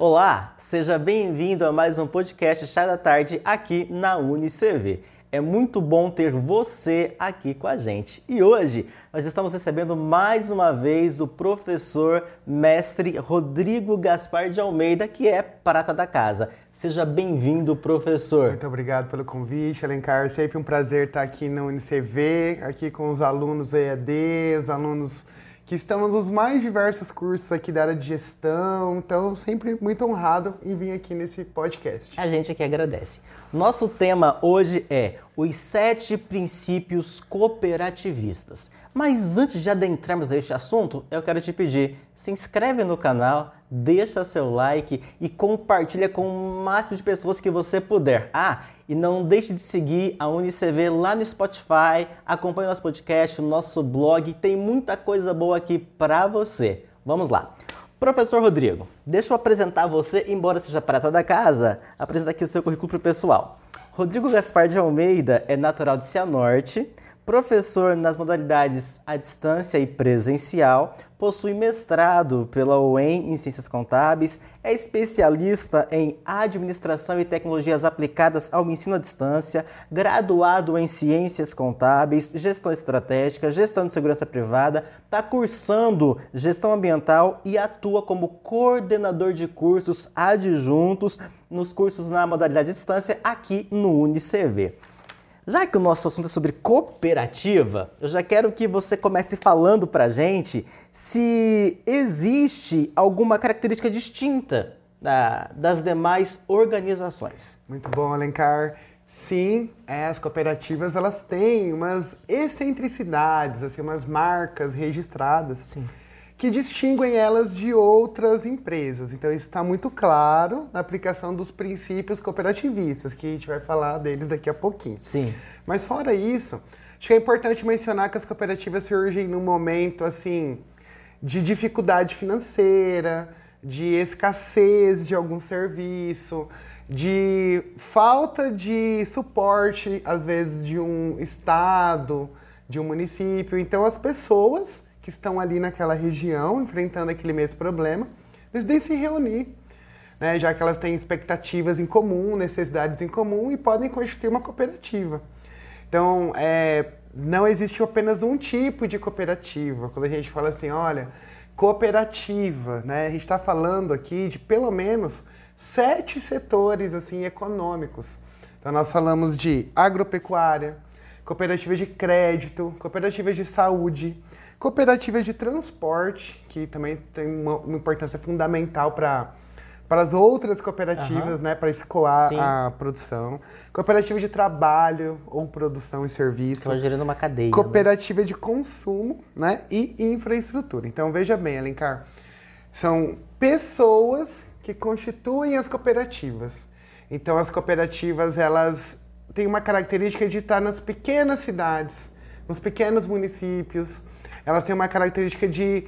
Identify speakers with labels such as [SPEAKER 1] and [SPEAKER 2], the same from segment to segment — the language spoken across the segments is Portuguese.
[SPEAKER 1] Olá, seja bem-vindo a mais um podcast Chá da Tarde aqui na UniCV. É muito bom ter você aqui com a gente. E hoje nós estamos recebendo mais uma vez o professor mestre Rodrigo Gaspar de Almeida, que é prata da casa. Seja bem-vindo, professor.
[SPEAKER 2] Muito obrigado pelo convite, Alencar. Sempre um prazer estar aqui na UniCV, aqui com os alunos EAD, os alunos que estão nos mais diversos cursos aqui da área de gestão. Então, sempre muito honrado em vir aqui nesse podcast.
[SPEAKER 1] A gente aqui agradece. Nosso tema hoje é os sete princípios cooperativistas. Mas antes de adentrarmos a este assunto, eu quero te pedir, se inscreve no canal, deixa seu like e compartilha com o máximo de pessoas que você puder. Ah, e não deixe de seguir a UniCV lá no Spotify, acompanhe nosso podcast, nosso blog, tem muita coisa boa aqui para você. Vamos lá. Professor Rodrigo, deixa eu apresentar você, embora seja prata da casa, apresentar aqui o seu currículo para o pessoal. Rodrigo Gaspar de Almeida é natural de Cianorte, professor nas modalidades à distância e presencial, possui mestrado pela UEM em Ciências Contábeis, é especialista em Administração e Tecnologias aplicadas ao ensino à distância, graduado em Ciências Contábeis, Gestão Estratégica, Gestão de Segurança Privada, está cursando Gestão Ambiental e atua como coordenador de cursos adjuntos nos cursos na modalidade à distância aqui no UniCV. Já que o nosso assunto é sobre cooperativa, eu já quero que você comece falando para a gente se existe alguma característica distinta da, das demais organizações.
[SPEAKER 2] Muito bom, Alencar. Sim, é, as cooperativas elas têm umas excentricidades, assim, umas marcas registradas.
[SPEAKER 1] Sim
[SPEAKER 2] que distinguem elas de outras empresas. Então, isso está muito claro na aplicação dos princípios cooperativistas, que a gente vai falar deles daqui a pouquinho.
[SPEAKER 1] Sim.
[SPEAKER 2] Mas, fora isso, acho que é importante mencionar que as cooperativas surgem num momento assim de dificuldade financeira, de escassez de algum serviço, de falta de suporte, às vezes, de um estado, de um município. Então, as pessoas que estão ali naquela região, enfrentando aquele mesmo problema, decidem se reunir, né, já que elas têm expectativas em comum, necessidades em comum e podem constituir uma cooperativa. Então, é, não existe apenas um tipo de cooperativa. Quando a gente fala assim, olha, cooperativa, né, a gente está falando aqui de pelo menos sete setores assim econômicos. Então, nós falamos de agropecuária, cooperativas de crédito, cooperativas de saúde, Cooperativas de transporte, que também tem uma, uma importância fundamental para para as outras cooperativas, uhum. né, para escoar Sim. a produção. Cooperativa de trabalho ou produção e serviço.
[SPEAKER 1] Estão gerando uma cadeia. Né?
[SPEAKER 2] Cooperativa né? de consumo, né, e infraestrutura. Então veja bem, Alencar, são pessoas que constituem as cooperativas. Então as cooperativas elas têm uma característica de estar nas pequenas cidades, nos pequenos municípios elas têm uma característica de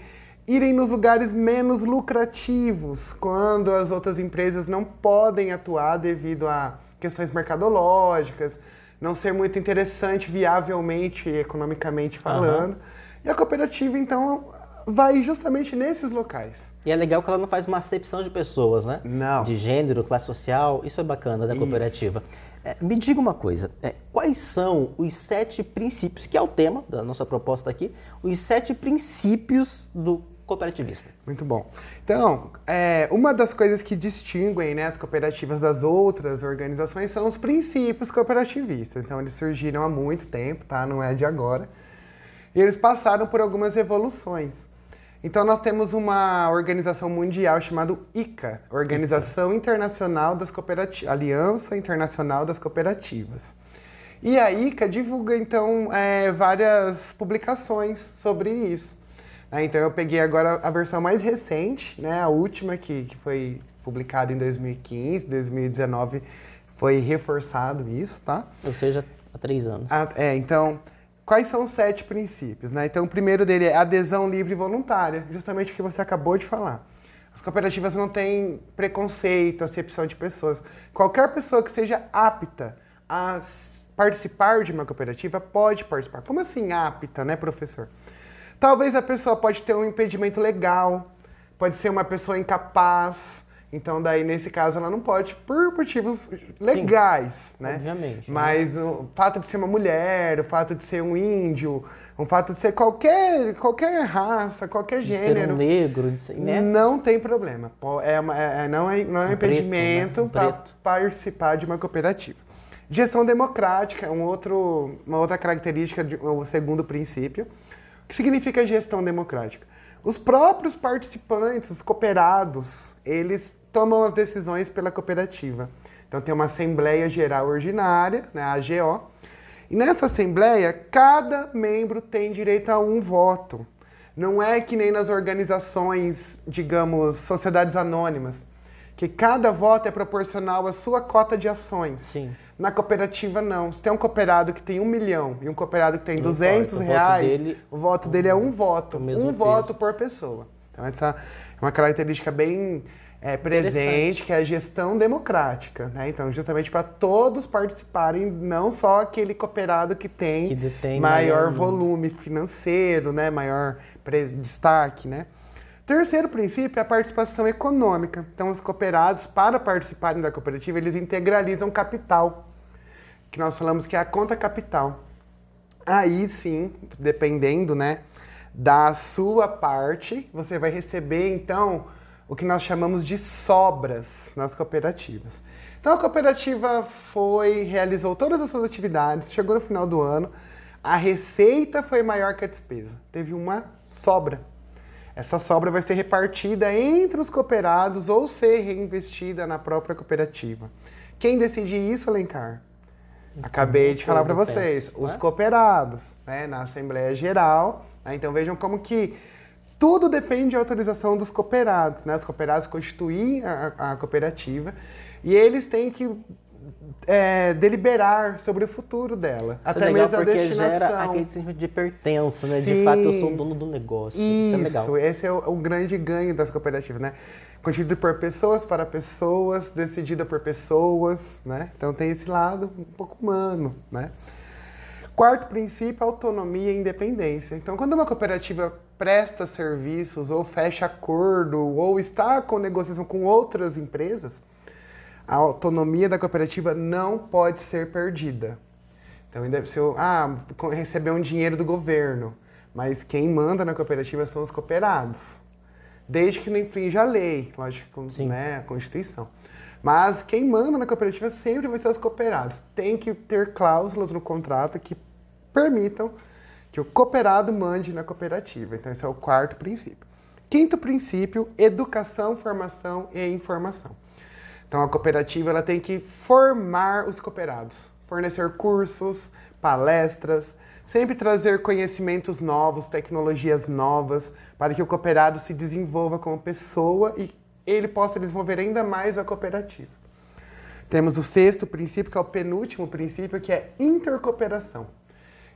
[SPEAKER 2] irem nos lugares menos lucrativos, quando as outras empresas não podem atuar devido a questões mercadológicas, não ser muito interessante viavelmente, economicamente falando. Uhum. E a cooperativa, então, vai justamente nesses locais.
[SPEAKER 1] E é legal que ela não faz uma acepção de pessoas, né?
[SPEAKER 2] Não.
[SPEAKER 1] De gênero, classe social. Isso é bacana da cooperativa. É, me diga uma coisa, é, quais são os sete princípios, que é o tema da nossa proposta aqui, os sete princípios do cooperativista?
[SPEAKER 2] Muito bom. Então, é, uma das coisas que distinguem né, as cooperativas das outras organizações são os princípios cooperativistas. Então, eles surgiram há muito tempo, tá? Não é de agora. E eles passaram por algumas evoluções. Então nós temos uma organização mundial chamada ICA, Organização Internacional das Cooperativas, Aliança Internacional das Cooperativas. E a ICA divulga então é, várias publicações sobre isso. É, então eu peguei agora a versão mais recente, né, a última que, que foi publicada em 2015, 2019 foi reforçado isso, tá?
[SPEAKER 1] Ou seja, há três anos.
[SPEAKER 2] Ah, é, então Quais são os sete princípios? Né? Então, o primeiro dele é adesão livre e voluntária, justamente o que você acabou de falar. As cooperativas não têm preconceito, acepção de pessoas. Qualquer pessoa que seja apta a participar de uma cooperativa pode participar. Como assim apta, né, professor? Talvez a pessoa pode ter um impedimento legal, pode ser uma pessoa incapaz, Então, daí, nesse caso, ela não pode por motivos legais,
[SPEAKER 1] Sim,
[SPEAKER 2] né?
[SPEAKER 1] Obviamente.
[SPEAKER 2] Mas né? o fato de ser uma mulher, o fato de ser um índio, o fato de ser qualquer, qualquer raça, qualquer gênero.
[SPEAKER 1] De ser um negro, de ser, né?
[SPEAKER 2] Não tem problema. É, uma, é não é, não é um, um impedimento
[SPEAKER 1] né? um
[SPEAKER 2] para participar de uma cooperativa. Gestão democrática é um outro, uma outra característica, de, o segundo princípio. O que significa gestão democrática? Os próprios participantes, os cooperados, eles tomam as decisões pela cooperativa. Então tem uma Assembleia Geral Ordinária, né, a AGO, e nessa Assembleia cada membro tem direito a um voto. Não é que nem nas organizações, digamos, sociedades anônimas, que cada voto é proporcional à sua cota de ações.
[SPEAKER 1] Sim.
[SPEAKER 2] Na cooperativa, não. Se tem um cooperado que tem um milhão e um cooperado que tem não 200 importa. reais, o voto, dele, o voto dele é um voto. Um peso. voto por pessoa. Então, essa é uma característica bem é, presente, que é a gestão democrática. Né? Então, justamente para todos participarem, não só aquele cooperado que tem,
[SPEAKER 1] que
[SPEAKER 2] maior, maior volume financeiro, né? maior destaque. Né? Terceiro princípio é a participação econômica. Então, os cooperados, para participarem da cooperativa, eles integralizam capital, que nós falamos que é a conta capital. Aí sim, dependendo né, da sua parte, você vai receber, então, o que nós chamamos de sobras nas cooperativas. Então, a cooperativa foi, realizou todas as suas atividades, chegou no final do ano, a receita foi maior que a despesa. Teve uma sobra. Essa sobra vai ser repartida entre os cooperados ou ser reinvestida na própria cooperativa. Quem decide isso, Alencar? Então, Acabei de falar para vocês, os né? cooperados, né, na Assembleia Geral. Né, então vejam como que tudo depende da autorização dos cooperados. Né? Os cooperados constituem a, a cooperativa e eles têm que é, deliberar sobre o futuro dela.
[SPEAKER 1] Isso até é mesmo da destinação. gera aquele sentimento de pertença, né? Sim, de fato, eu sou o dono do negócio.
[SPEAKER 2] Isso,
[SPEAKER 1] Isso é legal.
[SPEAKER 2] esse é o, o, grande ganho das cooperativas, né? Constituído por pessoas para pessoas, decidida por pessoas, né? Então tem esse lado um pouco humano, né? Quarto princípio, autonomia e independência. Então, quando uma cooperativa presta serviços ou fecha acordo ou está com negociação com outras empresas, a autonomia da cooperativa não pode ser perdida. Então, se eu ah, receber um dinheiro do governo, mas quem manda na cooperativa são os cooperados. Desde que não infrinja a lei, lógico, né, a Constituição. Mas quem manda na cooperativa sempre vai ser os cooperados. Tem que ter cláusulas no contrato que permitam que o cooperado mande na cooperativa. Então, esse é o quarto princípio. Quinto princípio, educação, formação e informação. Então a cooperativa ela tem que formar os cooperados, fornecer cursos, palestras, sempre trazer conhecimentos novos, tecnologias novas, para que o cooperado se desenvolva como pessoa e ele possa desenvolver ainda mais a cooperativa. Temos o sexto princípio, que é o penúltimo princípio, que é intercooperação.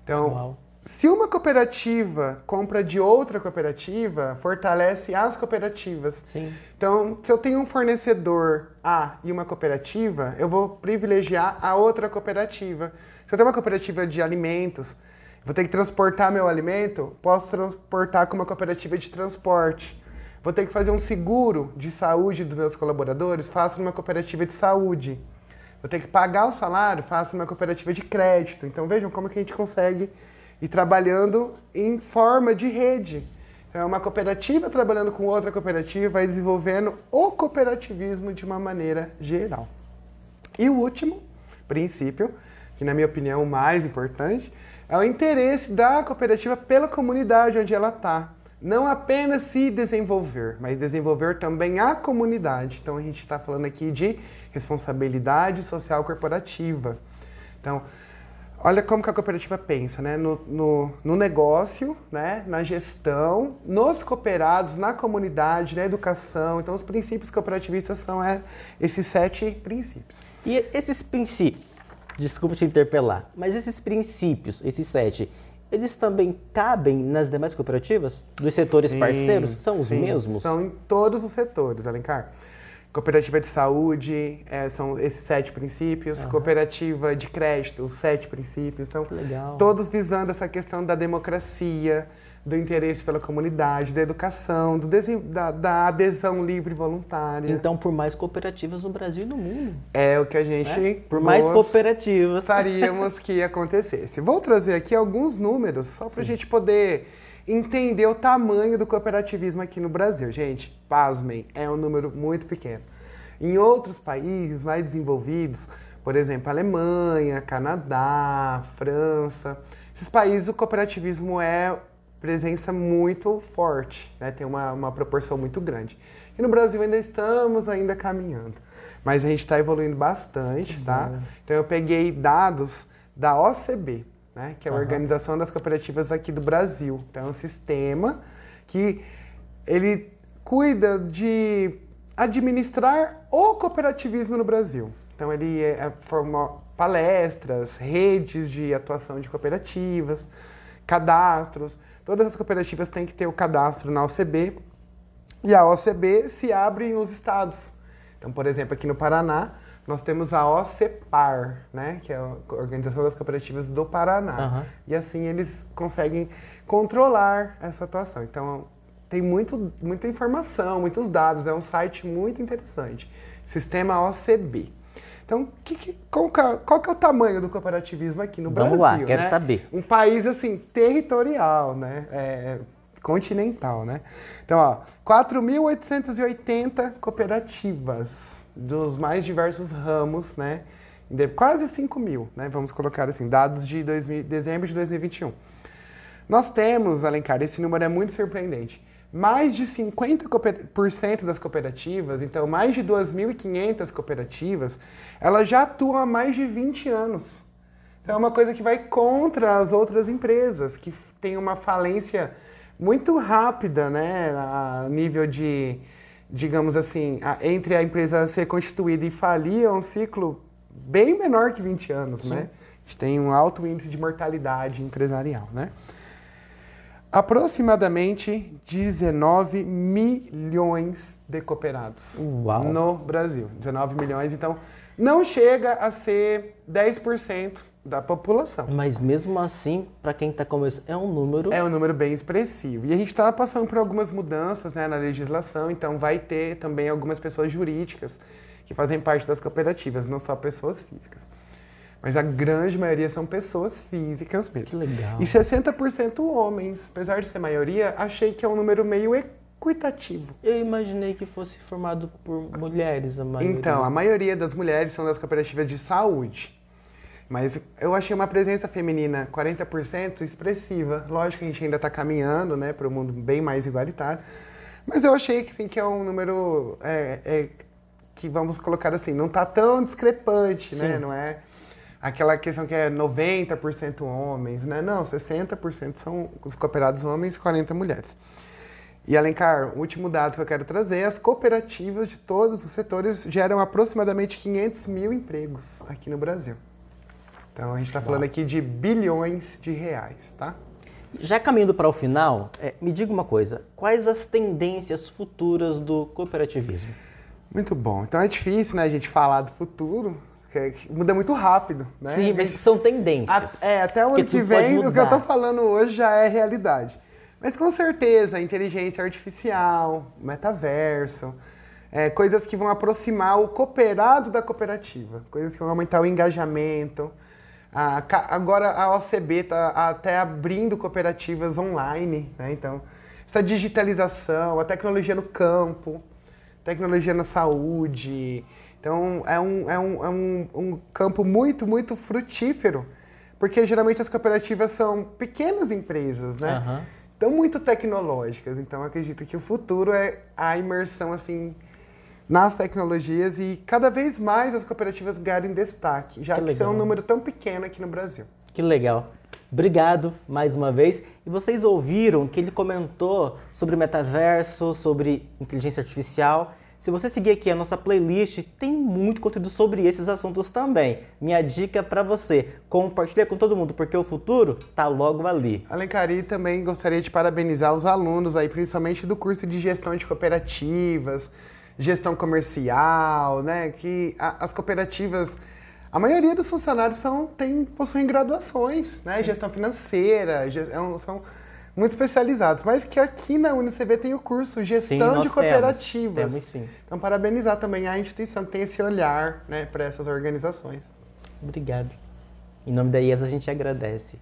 [SPEAKER 2] Então, Uau. Se uma cooperativa compra de outra cooperativa, fortalece as cooperativas.
[SPEAKER 1] Sim.
[SPEAKER 2] Então, se eu tenho um fornecedor A e uma cooperativa, eu vou privilegiar a outra cooperativa. Se eu tenho uma cooperativa de alimentos, vou ter que transportar meu alimento, posso transportar com uma cooperativa de transporte. Vou ter que fazer um seguro de saúde dos meus colaboradores, faço numa cooperativa de saúde. Vou ter que pagar o salário, faço numa cooperativa de crédito. Então vejam como que a gente consegue e trabalhando em forma de rede. Então, é uma cooperativa trabalhando com outra cooperativa e desenvolvendo o cooperativismo de uma maneira geral. E o último princípio, que na minha opinião é o mais importante, é o interesse da cooperativa pela comunidade onde ela está. Não apenas se desenvolver, mas desenvolver também a comunidade. Então a gente está falando aqui de responsabilidade social corporativa. Então, Olha como que a cooperativa pensa, né? No, no, no, negócio, né? na gestão, nos cooperados, na comunidade, na educação. Então, os princípios cooperativistas são é, esses sete princípios.
[SPEAKER 1] E esses princípios, desculpa te interpelar, mas esses princípios, esses sete, eles também cabem nas demais cooperativas? Dos setores sim, parceiros? São os mesmos?
[SPEAKER 2] São em todos os setores, Alencar. Cooperativa de saúde, é, são esses sete princípios. Uhum. Cooperativa de crédito, os sete princípios. Então,
[SPEAKER 1] Legal.
[SPEAKER 2] todos visando essa questão da democracia, do interesse pela comunidade, da educação, do da, da, adesão livre e voluntária.
[SPEAKER 1] Então, por mais cooperativas no Brasil e no mundo.
[SPEAKER 2] É o que a gente. É?
[SPEAKER 1] Por mais cooperativas.
[SPEAKER 2] Gostaríamos que acontecesse. Vou trazer aqui alguns números só para a gente poder entender o tamanho do cooperativismo aqui no Brasil. Gente, pasmem, é um número muito pequeno. Em outros países mais desenvolvidos, por exemplo, Alemanha, Canadá, França, esses países o cooperativismo é presença muito forte, né? tem uma, uma proporção muito grande. E no Brasil ainda estamos ainda caminhando, mas a gente está evoluindo bastante, tá? Uhum. Então eu peguei dados da OCB, né? que é a uhum. Organização das Cooperativas aqui do Brasil. Então é um sistema que ele cuida de administrar o cooperativismo no Brasil. Então ele é, é forma palestras, redes de atuação de cooperativas, cadastros. Todas as cooperativas têm que ter o cadastro na OCB e a OCB se abre nos estados. Então, por exemplo, aqui no Paraná, nós temos a OCEPAR, né, que é a Organização das Cooperativas do Paraná. Uhum. E assim eles conseguem controlar essa atuação. Então, tem muito, muita informação, muitos dados, é um site muito interessante. Sistema OCB. Então, que, que, qual, qual que é o tamanho do cooperativismo aqui no
[SPEAKER 1] Vamos
[SPEAKER 2] Brasil?
[SPEAKER 1] Vamos lá, quero
[SPEAKER 2] né?
[SPEAKER 1] saber.
[SPEAKER 2] Um país, assim, territorial, né? É, continental, né? Então, ó, 4.880 cooperativas dos mais diversos ramos, né? Quase 5 mil, né? Vamos colocar assim, dados de 2000, dezembro de 2021. Nós temos, Alencar, esse número é muito surpreendente mais de 50% das cooperativas, então mais de 2.500 cooperativas, elas já atuam há mais de 20 anos. Então é uma coisa que vai contra as outras empresas, que têm uma falência muito rápida, né, a nível de, digamos assim, a, entre a empresa ser constituída e falir é um ciclo bem menor que 20 anos, Sim. né? A gente tem um alto índice de mortalidade empresarial, né? Aproximadamente 19 milhões de cooperados
[SPEAKER 1] Uau.
[SPEAKER 2] no Brasil. 19 milhões, então não chega a ser 10% da população.
[SPEAKER 1] Mas mesmo assim, para quem está começando, é um número.
[SPEAKER 2] É um número bem expressivo. E a gente está passando por algumas mudanças né, na legislação, então vai ter também algumas pessoas jurídicas que fazem parte das cooperativas, não só pessoas físicas. Mas a grande maioria são pessoas físicas mesmo.
[SPEAKER 1] Que legal.
[SPEAKER 2] E 60% homens. Apesar de ser maioria, achei que é um número meio equitativo.
[SPEAKER 1] Eu imaginei que fosse formado por mulheres a maioria.
[SPEAKER 2] Então, a maioria das mulheres são das cooperativas de saúde. Mas eu achei uma presença feminina 40% expressiva. Lógico que a gente ainda está caminhando né, para um mundo bem mais igualitário. Mas eu achei que, sim, que é um número é, é, que, vamos colocar assim, não está tão discrepante, né? Não é aquela questão que é 90% homens, né? Não, 60% são os cooperados homens e 40 mulheres. E Alencar, o último dado que eu quero trazer, as cooperativas de todos os setores geram aproximadamente 500 mil empregos aqui no Brasil. Então a gente está falando aqui de bilhões de reais, tá?
[SPEAKER 1] Já caminhando para o final, é, me diga uma coisa: quais as tendências futuras do cooperativismo?
[SPEAKER 2] Muito bom. Então é difícil, né, a gente falar do futuro, que muda muito rápido, né?
[SPEAKER 1] Sim, mas são tendências.
[SPEAKER 2] A, é, até o ano que vem, o que eu estou falando hoje já é realidade. Mas com certeza, inteligência artificial, metaverso, é, coisas que vão aproximar o cooperado da cooperativa, coisas que vão aumentar o engajamento. A, agora a OCB está até abrindo cooperativas online, né? Então, essa digitalização, a tecnologia no campo, tecnologia na saúde, então é um, é um, é um, um campo muito, muito frutífero, porque geralmente as cooperativas são pequenas empresas, né? Uhum. Então muito tecnológicas. Então acredito que o futuro é a imersão assim nas tecnologias e cada vez mais as cooperativas ganharem destaque, já que, que são um número tão pequeno aqui no Brasil.
[SPEAKER 1] Que legal. Obrigado mais uma vez. E vocês ouviram que ele comentou sobre metaverso, sobre inteligência artificial. Se você seguir aqui a nossa playlist, tem muito conteúdo sobre esses assuntos também. Minha dica para você, compartilha com todo mundo, porque o futuro tá logo ali.
[SPEAKER 2] Alencari, também gostaria de parabenizar os alunos aí, principalmente do curso de gestão de cooperativas, gestão comercial, né? Que a, as cooperativas, a maioria dos funcionários são, tem, possuem graduações, né? Sim. Gestão financeira, gestão, são muito especializados, mas que aqui na UNICB tem o curso Gestão
[SPEAKER 1] Sim,
[SPEAKER 2] de Cooperativas.
[SPEAKER 1] Temos, temos sim.
[SPEAKER 2] Então, parabenizar também a instituição que tem esse olhar né, para essas organizações.
[SPEAKER 1] Obrigado. Em nome da IES a gente agradece.